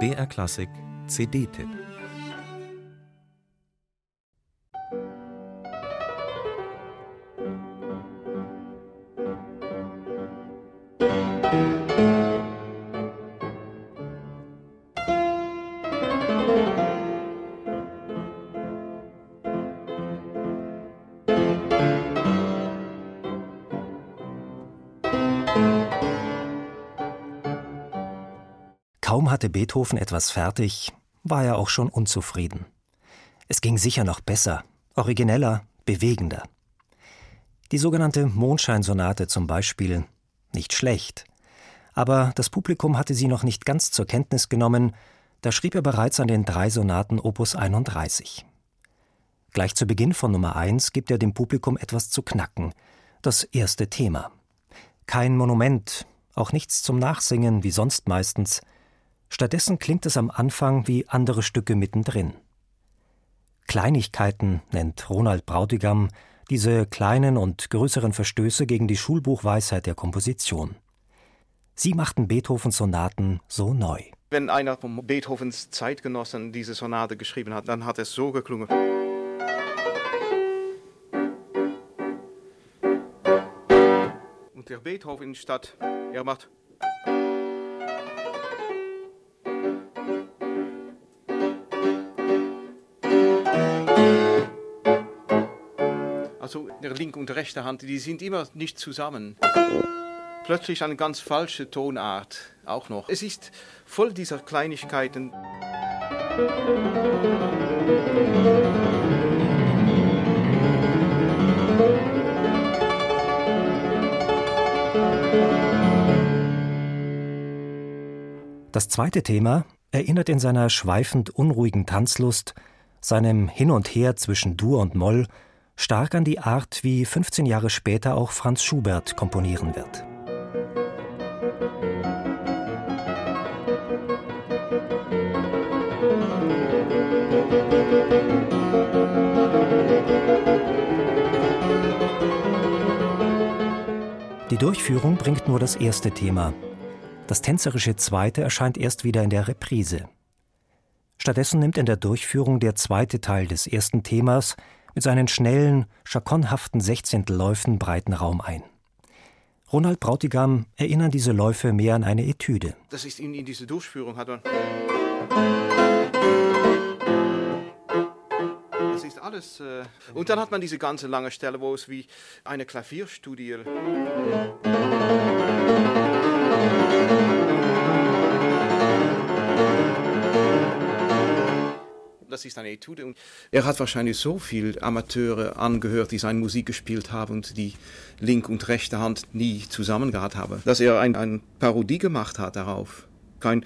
BR Klassik CD-Tipp Kaum hatte Beethoven etwas fertig, war er auch schon unzufrieden. Es ging sicher noch besser, origineller, bewegender. Die sogenannte Mondscheinsonate zum Beispiel, nicht schlecht. Aber das Publikum hatte sie noch nicht ganz zur Kenntnis genommen, da schrieb er bereits an den drei Sonaten Opus 31. Gleich zu Beginn von Nummer 1 gibt er dem Publikum etwas zu knacken, das erste Thema. Kein Monument, auch nichts zum Nachsingen wie sonst meistens, Stattdessen klingt es am Anfang wie andere Stücke mittendrin. Kleinigkeiten nennt Ronald Brautigam diese kleinen und größeren Verstöße gegen die Schulbuchweisheit der Komposition. Sie machten Beethovens Sonaten so neu. Wenn einer von Beethovens Zeitgenossen diese Sonate geschrieben hat, dann hat es so geklungen. Und der Beethoven statt, er macht linke und rechte Hand, die sind immer nicht zusammen. Plötzlich eine ganz falsche Tonart auch noch. Es ist voll dieser Kleinigkeiten. Das zweite Thema erinnert in seiner schweifend unruhigen Tanzlust, seinem Hin und Her zwischen Dur und Moll stark an die Art, wie 15 Jahre später auch Franz Schubert komponieren wird. Die Durchführung bringt nur das erste Thema. Das tänzerische zweite erscheint erst wieder in der Reprise. Stattdessen nimmt in der Durchführung der zweite Teil des ersten Themas mit seinen schnellen, schakonhaften Sechzehntelläufen breiten Raum ein. Ronald Brautigam erinnern diese Läufe mehr an eine Etüde. Das ist in, in diese Durchführung hat man. Das ist alles. Äh und dann hat man diese ganze lange Stelle, wo es wie eine Klavierstudie. Das ist eine Etude. Und er hat wahrscheinlich so viele Amateure angehört, die seine Musik gespielt haben und die linke und rechte Hand nie zusammen gehabt haben, dass er eine ein Parodie gemacht hat darauf. Kein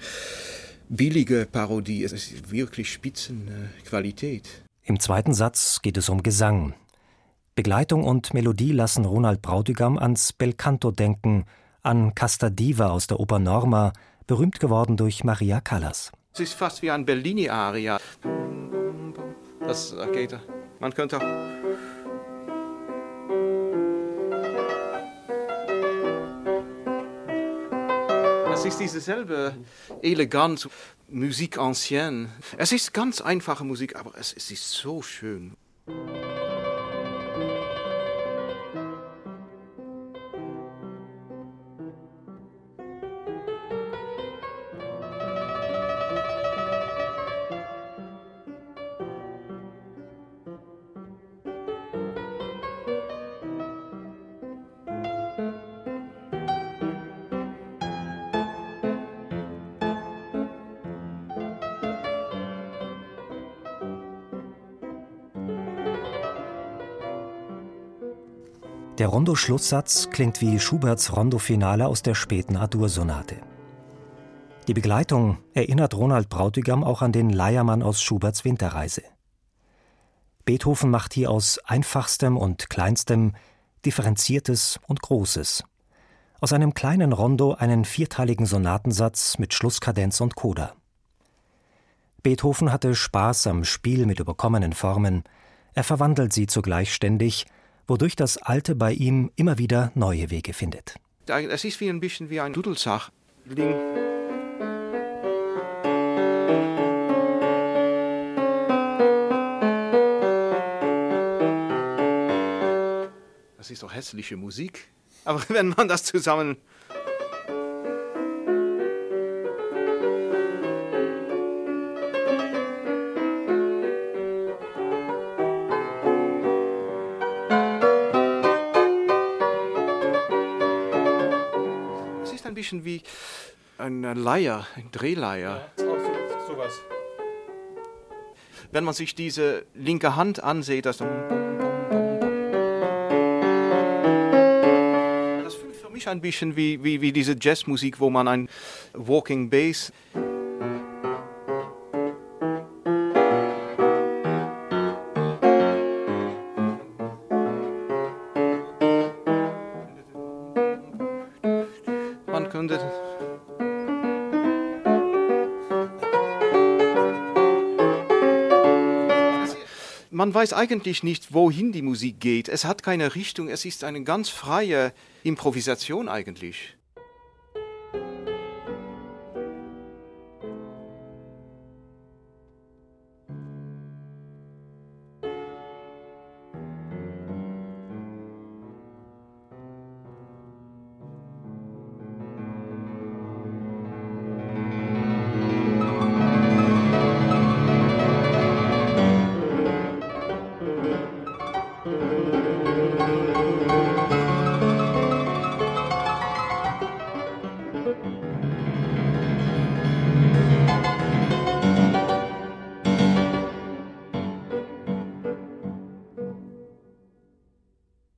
billige Parodie, es ist wirklich Spitzenqualität. Im zweiten Satz geht es um Gesang. Begleitung und Melodie lassen Ronald Brautigam ans Belcanto denken, an Casta Diva aus der Oper Norma, berühmt geworden durch Maria Callas. Es ist fast wie ein Bellini-Aria. Das geht. Man könnte auch. Es ist dieselbe Eleganz, Musik ancienne. Es ist ganz einfache Musik, aber es ist so schön. Der Rondo-Schlusssatz klingt wie Schuberts Rondo-Finale aus der späten A-Dur-Sonate. Die Begleitung erinnert Ronald Brautigam auch an den Leiermann aus Schuberts Winterreise. Beethoven macht hier aus einfachstem und kleinstem Differenziertes und Großes. Aus einem kleinen Rondo einen vierteiligen Sonatensatz mit Schlusskadenz und Coda. Beethoven hatte Spaß am Spiel mit überkommenen Formen, er verwandelt sie zugleich ständig wodurch das Alte bei ihm immer wieder neue Wege findet. Es ist wie ein bisschen wie ein Dudelsach. Ding. Das ist doch hässliche Musik. Aber wenn man das zusammen bisschen wie eine Leier, ein Drehleier. Ja, so, sowas. Wenn man sich diese linke Hand ansieht, das das fühlt für mich ein bisschen wie, wie, wie diese Jazzmusik, wo man ein Walking Bass Man könnte Man weiß eigentlich nicht, wohin die Musik geht. Es hat keine Richtung, es ist eine ganz freie Improvisation eigentlich.